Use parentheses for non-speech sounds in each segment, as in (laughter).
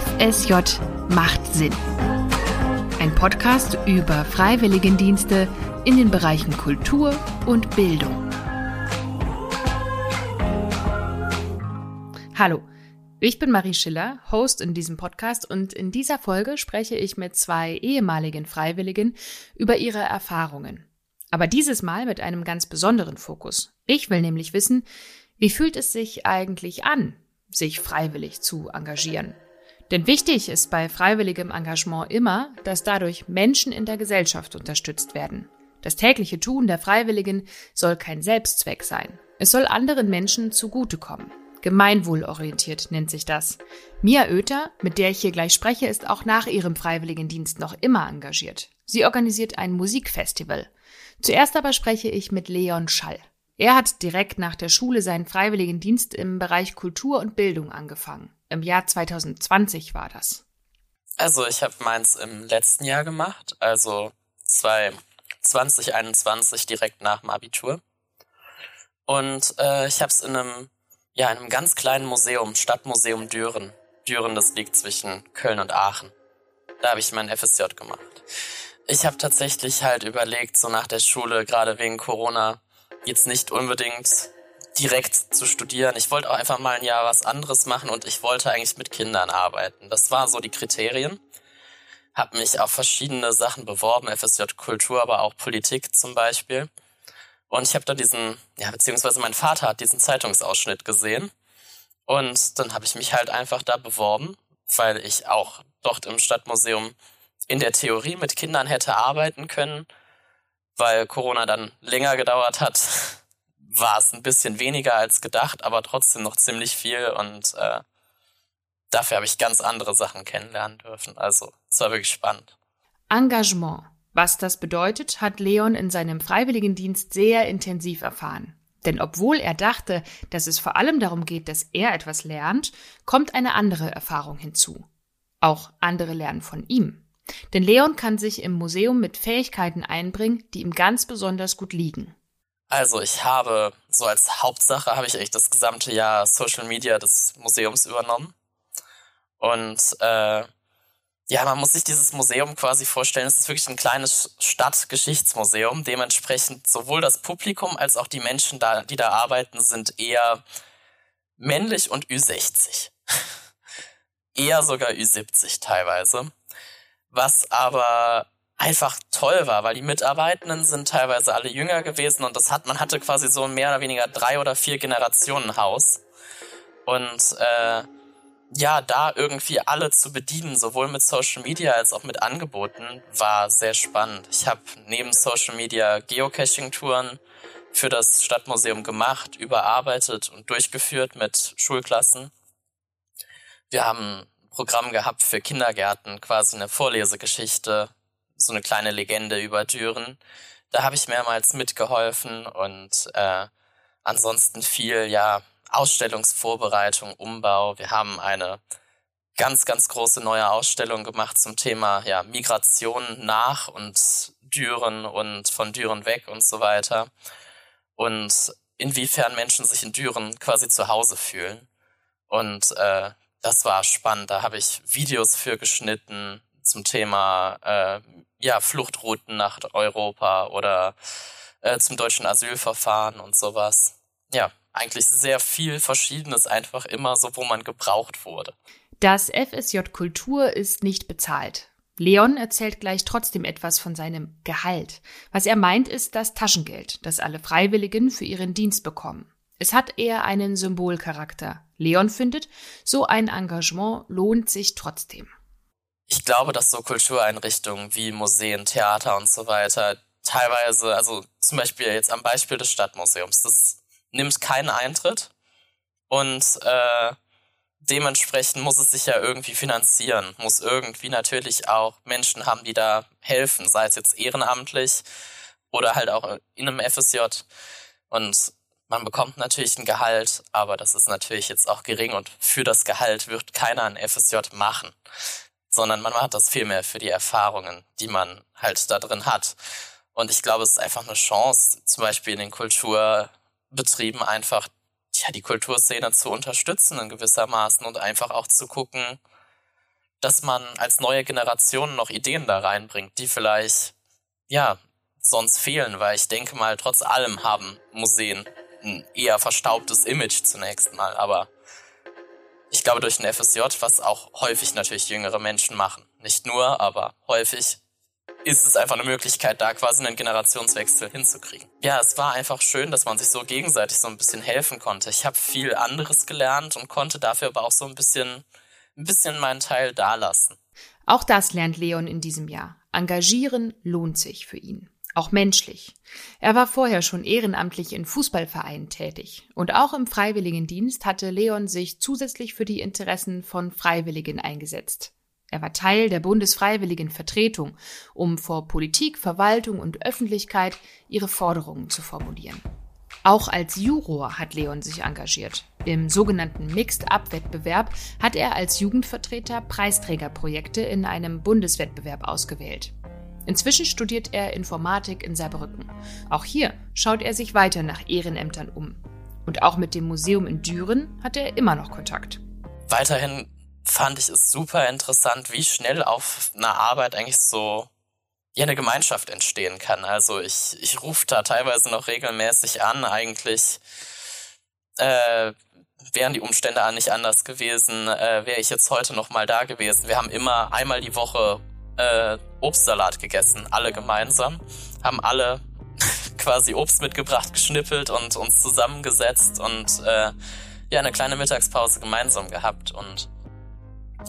FSJ macht Sinn. Ein Podcast über Freiwilligendienste in den Bereichen Kultur und Bildung. Hallo, ich bin Marie Schiller, Host in diesem Podcast und in dieser Folge spreche ich mit zwei ehemaligen Freiwilligen über ihre Erfahrungen. Aber dieses Mal mit einem ganz besonderen Fokus. Ich will nämlich wissen, wie fühlt es sich eigentlich an, sich freiwillig zu engagieren? Denn wichtig ist bei freiwilligem Engagement immer, dass dadurch Menschen in der Gesellschaft unterstützt werden. Das tägliche Tun der Freiwilligen soll kein Selbstzweck sein. Es soll anderen Menschen zugutekommen. Gemeinwohlorientiert nennt sich das. Mia Oether, mit der ich hier gleich spreche, ist auch nach ihrem Freiwilligendienst noch immer engagiert. Sie organisiert ein Musikfestival. Zuerst aber spreche ich mit Leon Schall. Er hat direkt nach der Schule seinen Freiwilligendienst im Bereich Kultur und Bildung angefangen. Im Jahr 2020 war das. Also ich habe meins im letzten Jahr gemacht, also 2021 direkt nach dem Abitur. Und äh, ich habe es in einem, ja, in einem ganz kleinen Museum, Stadtmuseum Düren. Düren, das liegt zwischen Köln und Aachen. Da habe ich mein FSJ gemacht. Ich habe tatsächlich halt überlegt, so nach der Schule, gerade wegen Corona, jetzt nicht unbedingt direkt zu studieren. Ich wollte auch einfach mal ein Jahr was anderes machen und ich wollte eigentlich mit Kindern arbeiten. Das waren so die Kriterien. Hab mich auf verschiedene Sachen beworben, FSJ Kultur, aber auch Politik zum Beispiel. Und ich habe da diesen, ja, beziehungsweise mein Vater hat diesen Zeitungsausschnitt gesehen. Und dann habe ich mich halt einfach da beworben, weil ich auch dort im Stadtmuseum in der Theorie mit Kindern hätte arbeiten können. Weil Corona dann länger gedauert hat, (laughs) war es ein bisschen weniger als gedacht, aber trotzdem noch ziemlich viel und äh, dafür habe ich ganz andere Sachen kennenlernen dürfen. Also es war wirklich spannend. Engagement. Was das bedeutet, hat Leon in seinem Freiwilligendienst sehr intensiv erfahren. Denn obwohl er dachte, dass es vor allem darum geht, dass er etwas lernt, kommt eine andere Erfahrung hinzu. Auch andere lernen von ihm. Denn Leon kann sich im Museum mit Fähigkeiten einbringen, die ihm ganz besonders gut liegen. Also ich habe so als Hauptsache habe ich echt das gesamte Jahr Social Media des Museums übernommen. Und äh, ja, man muss sich dieses Museum quasi vorstellen. Es ist wirklich ein kleines Stadtgeschichtsmuseum. Dementsprechend sowohl das Publikum als auch die Menschen, da, die da arbeiten, sind eher männlich und Ü60. (laughs) eher sogar Ü70 teilweise. Was aber einfach toll war, weil die Mitarbeitenden sind teilweise alle jünger gewesen und das hat, man hatte quasi so mehr oder weniger drei oder vier Generationen Haus. Und äh, ja, da irgendwie alle zu bedienen, sowohl mit Social Media als auch mit Angeboten, war sehr spannend. Ich habe neben Social Media Geocaching-Touren für das Stadtmuseum gemacht, überarbeitet und durchgeführt mit Schulklassen. Wir haben Programm gehabt für Kindergärten, quasi eine Vorlesegeschichte so eine kleine Legende über Düren. Da habe ich mehrmals mitgeholfen und äh, ansonsten viel, ja, Ausstellungsvorbereitung, Umbau. Wir haben eine ganz, ganz große neue Ausstellung gemacht zum Thema ja, Migration nach und Düren und von Düren weg und so weiter. Und inwiefern Menschen sich in Düren quasi zu Hause fühlen. Und äh, das war spannend. Da habe ich Videos für geschnitten zum Thema äh, ja, Fluchtrouten nach Europa oder äh, zum deutschen Asylverfahren und sowas. Ja, eigentlich sehr viel Verschiedenes einfach immer so, wo man gebraucht wurde. Das FSJ Kultur ist nicht bezahlt. Leon erzählt gleich trotzdem etwas von seinem Gehalt. Was er meint, ist das Taschengeld, das alle Freiwilligen für ihren Dienst bekommen. Es hat eher einen Symbolcharakter. Leon findet, so ein Engagement lohnt sich trotzdem ich glaube, dass so Kultureinrichtungen wie Museen, Theater und so weiter teilweise, also zum Beispiel jetzt am Beispiel des Stadtmuseums, das nimmt keinen Eintritt und äh, dementsprechend muss es sich ja irgendwie finanzieren, muss irgendwie natürlich auch Menschen haben, die da helfen, sei es jetzt ehrenamtlich oder halt auch in einem FSJ. Und man bekommt natürlich ein Gehalt, aber das ist natürlich jetzt auch gering und für das Gehalt wird keiner ein FSJ machen sondern man macht das vielmehr für die Erfahrungen, die man halt da drin hat. Und ich glaube, es ist einfach eine Chance, zum Beispiel in den Kulturbetrieben einfach ja, die Kulturszene zu unterstützen in gewissermaßen und einfach auch zu gucken, dass man als neue Generation noch Ideen da reinbringt, die vielleicht, ja, sonst fehlen, weil ich denke mal, trotz allem haben Museen ein eher verstaubtes Image zunächst mal, aber ich glaube durch ein FSJ, was auch häufig natürlich jüngere Menschen machen, nicht nur, aber häufig ist es einfach eine Möglichkeit, da quasi einen Generationswechsel hinzukriegen. Ja, es war einfach schön, dass man sich so gegenseitig so ein bisschen helfen konnte. Ich habe viel anderes gelernt und konnte dafür aber auch so ein bisschen, ein bisschen meinen Teil dalassen. Auch das lernt Leon in diesem Jahr. Engagieren lohnt sich für ihn. Auch menschlich. Er war vorher schon ehrenamtlich in Fußballvereinen tätig. Und auch im Freiwilligendienst hatte Leon sich zusätzlich für die Interessen von Freiwilligen eingesetzt. Er war Teil der Bundesfreiwilligen Vertretung, um vor Politik, Verwaltung und Öffentlichkeit ihre Forderungen zu formulieren. Auch als Juror hat Leon sich engagiert. Im sogenannten Mixed-Up-Wettbewerb hat er als Jugendvertreter Preisträgerprojekte in einem Bundeswettbewerb ausgewählt. Inzwischen studiert er Informatik in Saarbrücken. Auch hier schaut er sich weiter nach Ehrenämtern um. Und auch mit dem Museum in Düren hat er immer noch Kontakt. Weiterhin fand ich es super interessant, wie schnell auf einer Arbeit eigentlich so eine Gemeinschaft entstehen kann. Also ich, ich rufe da teilweise noch regelmäßig an, eigentlich äh, wären die Umstände nicht anders gewesen, äh, wäre ich jetzt heute noch mal da gewesen. Wir haben immer einmal die Woche äh, Obstsalat gegessen, alle gemeinsam, haben alle (laughs) quasi Obst mitgebracht, geschnippelt und uns zusammengesetzt und äh, ja eine kleine Mittagspause gemeinsam gehabt. Und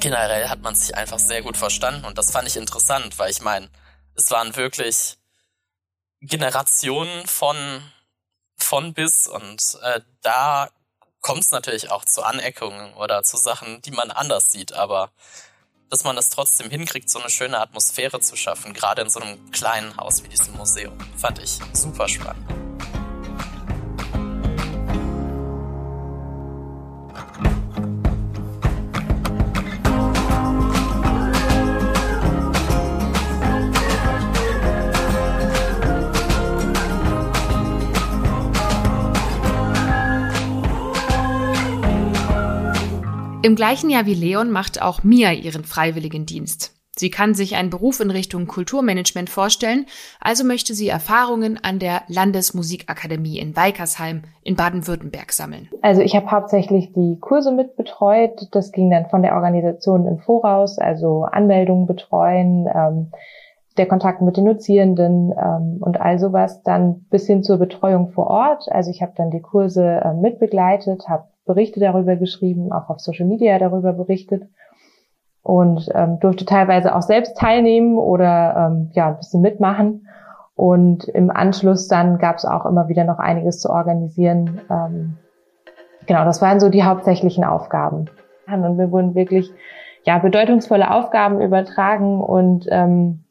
generell hat man sich einfach sehr gut verstanden. Und das fand ich interessant, weil ich meine, es waren wirklich Generationen von von bis. Und äh, da kommt es natürlich auch zu Aneckungen oder zu Sachen, die man anders sieht, aber dass man es trotzdem hinkriegt, so eine schöne Atmosphäre zu schaffen, gerade in so einem kleinen Haus wie diesem Museum, fand ich super spannend. Im gleichen Jahr wie Leon macht auch Mia ihren Freiwilligendienst. Sie kann sich einen Beruf in Richtung Kulturmanagement vorstellen, also möchte sie Erfahrungen an der Landesmusikakademie in Weikersheim in Baden-Württemberg sammeln. Also ich habe hauptsächlich die Kurse mitbetreut. Das ging dann von der Organisation im Voraus, also Anmeldungen betreuen, ähm, der Kontakt mit den Dozierenden ähm, und all sowas, dann bis hin zur Betreuung vor Ort. Also ich habe dann die Kurse äh, mitbegleitet, habe Berichte darüber geschrieben, auch auf Social Media darüber berichtet und ähm, durfte teilweise auch selbst teilnehmen oder ähm, ja ein bisschen mitmachen. Und im Anschluss dann gab es auch immer wieder noch einiges zu organisieren. Ähm, genau, das waren so die hauptsächlichen Aufgaben. Und mir wurden wirklich ja bedeutungsvolle Aufgaben übertragen und ähm,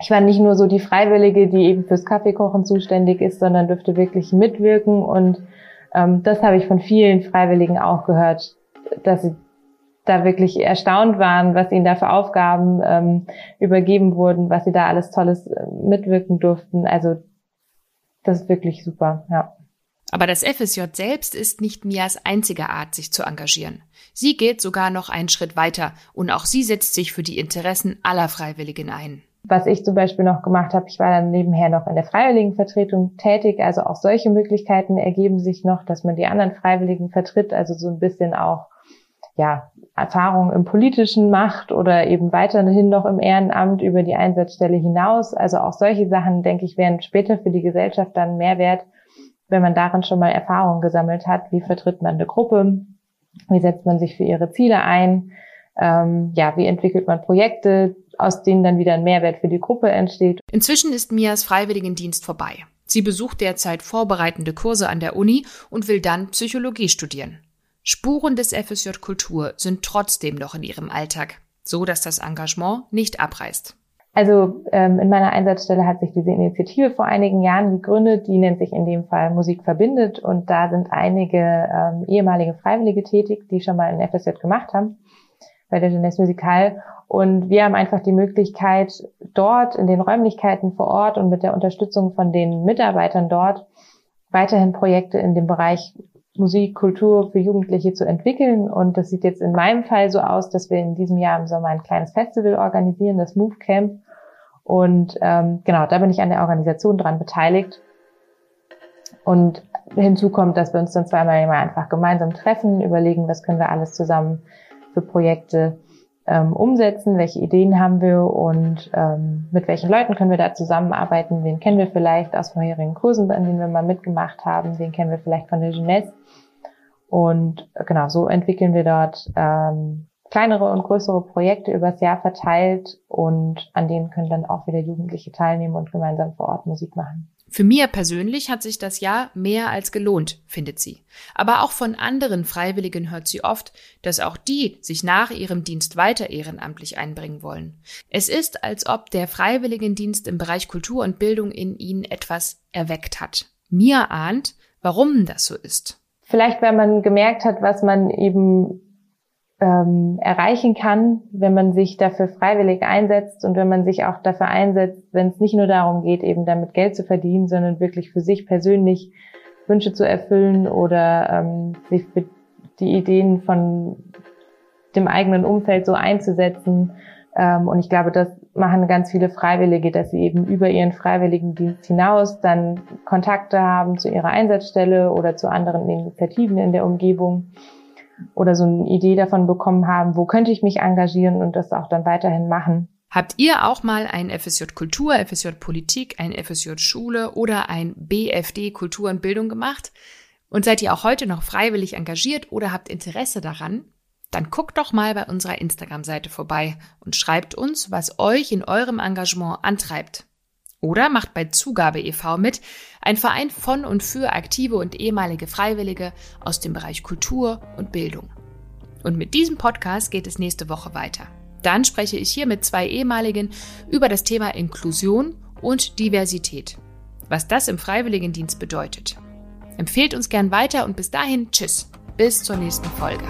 ich war nicht nur so die Freiwillige, die eben fürs Kaffeekochen zuständig ist, sondern dürfte wirklich mitwirken und das habe ich von vielen Freiwilligen auch gehört, dass sie da wirklich erstaunt waren, was ihnen da für Aufgaben ähm, übergeben wurden, was sie da alles Tolles äh, mitwirken durften. Also das ist wirklich super, ja. Aber das FSJ selbst ist nicht Mias einzige Art, sich zu engagieren. Sie geht sogar noch einen Schritt weiter und auch sie setzt sich für die Interessen aller Freiwilligen ein. Was ich zum Beispiel noch gemacht habe, ich war dann nebenher noch in der Freiwilligenvertretung tätig. Also auch solche Möglichkeiten ergeben sich noch, dass man die anderen Freiwilligen vertritt, also so ein bisschen auch ja, Erfahrungen im Politischen macht oder eben weiterhin noch im Ehrenamt über die Einsatzstelle hinaus. Also auch solche Sachen, denke ich, wären später für die Gesellschaft dann mehr wert, wenn man darin schon mal Erfahrungen gesammelt hat. Wie vertritt man eine Gruppe? Wie setzt man sich für ihre Ziele ein? Ähm, ja, wie entwickelt man Projekte? aus denen dann wieder ein Mehrwert für die Gruppe entsteht. Inzwischen ist Mias Freiwilligendienst vorbei. Sie besucht derzeit vorbereitende Kurse an der Uni und will dann Psychologie studieren. Spuren des FSJ Kultur sind trotzdem noch in ihrem Alltag, so dass das Engagement nicht abreißt. Also ähm, in meiner Einsatzstelle hat sich diese Initiative vor einigen Jahren gegründet, die nennt sich in dem Fall Musik verbindet und da sind einige ähm, ehemalige Freiwillige tätig, die schon mal ein FSJ gemacht haben bei der Jeunesse Musical und wir haben einfach die Möglichkeit, dort in den Räumlichkeiten vor Ort und mit der Unterstützung von den Mitarbeitern dort weiterhin Projekte in dem Bereich Musik, Kultur für Jugendliche zu entwickeln. Und das sieht jetzt in meinem Fall so aus, dass wir in diesem Jahr im Sommer ein kleines Festival organisieren, das Move Camp. Und ähm, genau, da bin ich an der Organisation dran beteiligt. Und hinzu kommt, dass wir uns dann zweimal im einfach gemeinsam treffen, überlegen, was können wir alles zusammen für Projekte ähm, umsetzen, welche Ideen haben wir und ähm, mit welchen Leuten können wir da zusammenarbeiten, wen kennen wir vielleicht aus vorherigen Kursen, an denen wir mal mitgemacht haben, wen kennen wir vielleicht von der Jeunesse. Und äh, genau, so entwickeln wir dort ähm, kleinere und größere Projekte übers Jahr verteilt und an denen können dann auch wieder Jugendliche teilnehmen und gemeinsam vor Ort Musik machen. Für mir persönlich hat sich das Jahr mehr als gelohnt, findet sie. Aber auch von anderen Freiwilligen hört sie oft, dass auch die sich nach ihrem Dienst weiter ehrenamtlich einbringen wollen. Es ist, als ob der Freiwilligendienst im Bereich Kultur und Bildung in ihnen etwas erweckt hat. Mir ahnt, warum das so ist. Vielleicht, weil man gemerkt hat, was man eben ähm, erreichen kann, wenn man sich dafür freiwillig einsetzt und wenn man sich auch dafür einsetzt, wenn es nicht nur darum geht, eben damit Geld zu verdienen, sondern wirklich für sich persönlich Wünsche zu erfüllen oder ähm, sich für die Ideen von dem eigenen Umfeld so einzusetzen. Ähm, und ich glaube, das machen ganz viele Freiwillige, dass sie eben über ihren Freiwilligendienst hinaus dann Kontakte haben zu ihrer Einsatzstelle oder zu anderen Initiativen in der Umgebung oder so eine Idee davon bekommen haben, wo könnte ich mich engagieren und das auch dann weiterhin machen. Habt ihr auch mal ein FSJ Kultur, FSJ Politik, ein FSJ Schule oder ein BFD Kultur und Bildung gemacht? Und seid ihr auch heute noch freiwillig engagiert oder habt Interesse daran? Dann guckt doch mal bei unserer Instagram-Seite vorbei und schreibt uns, was euch in eurem Engagement antreibt. Oder macht bei Zugabe e.V. mit, ein Verein von und für aktive und ehemalige Freiwillige aus dem Bereich Kultur und Bildung. Und mit diesem Podcast geht es nächste Woche weiter. Dann spreche ich hier mit zwei ehemaligen über das Thema Inklusion und Diversität. Was das im Freiwilligendienst bedeutet. Empfehlt uns gern weiter und bis dahin, tschüss. Bis zur nächsten Folge.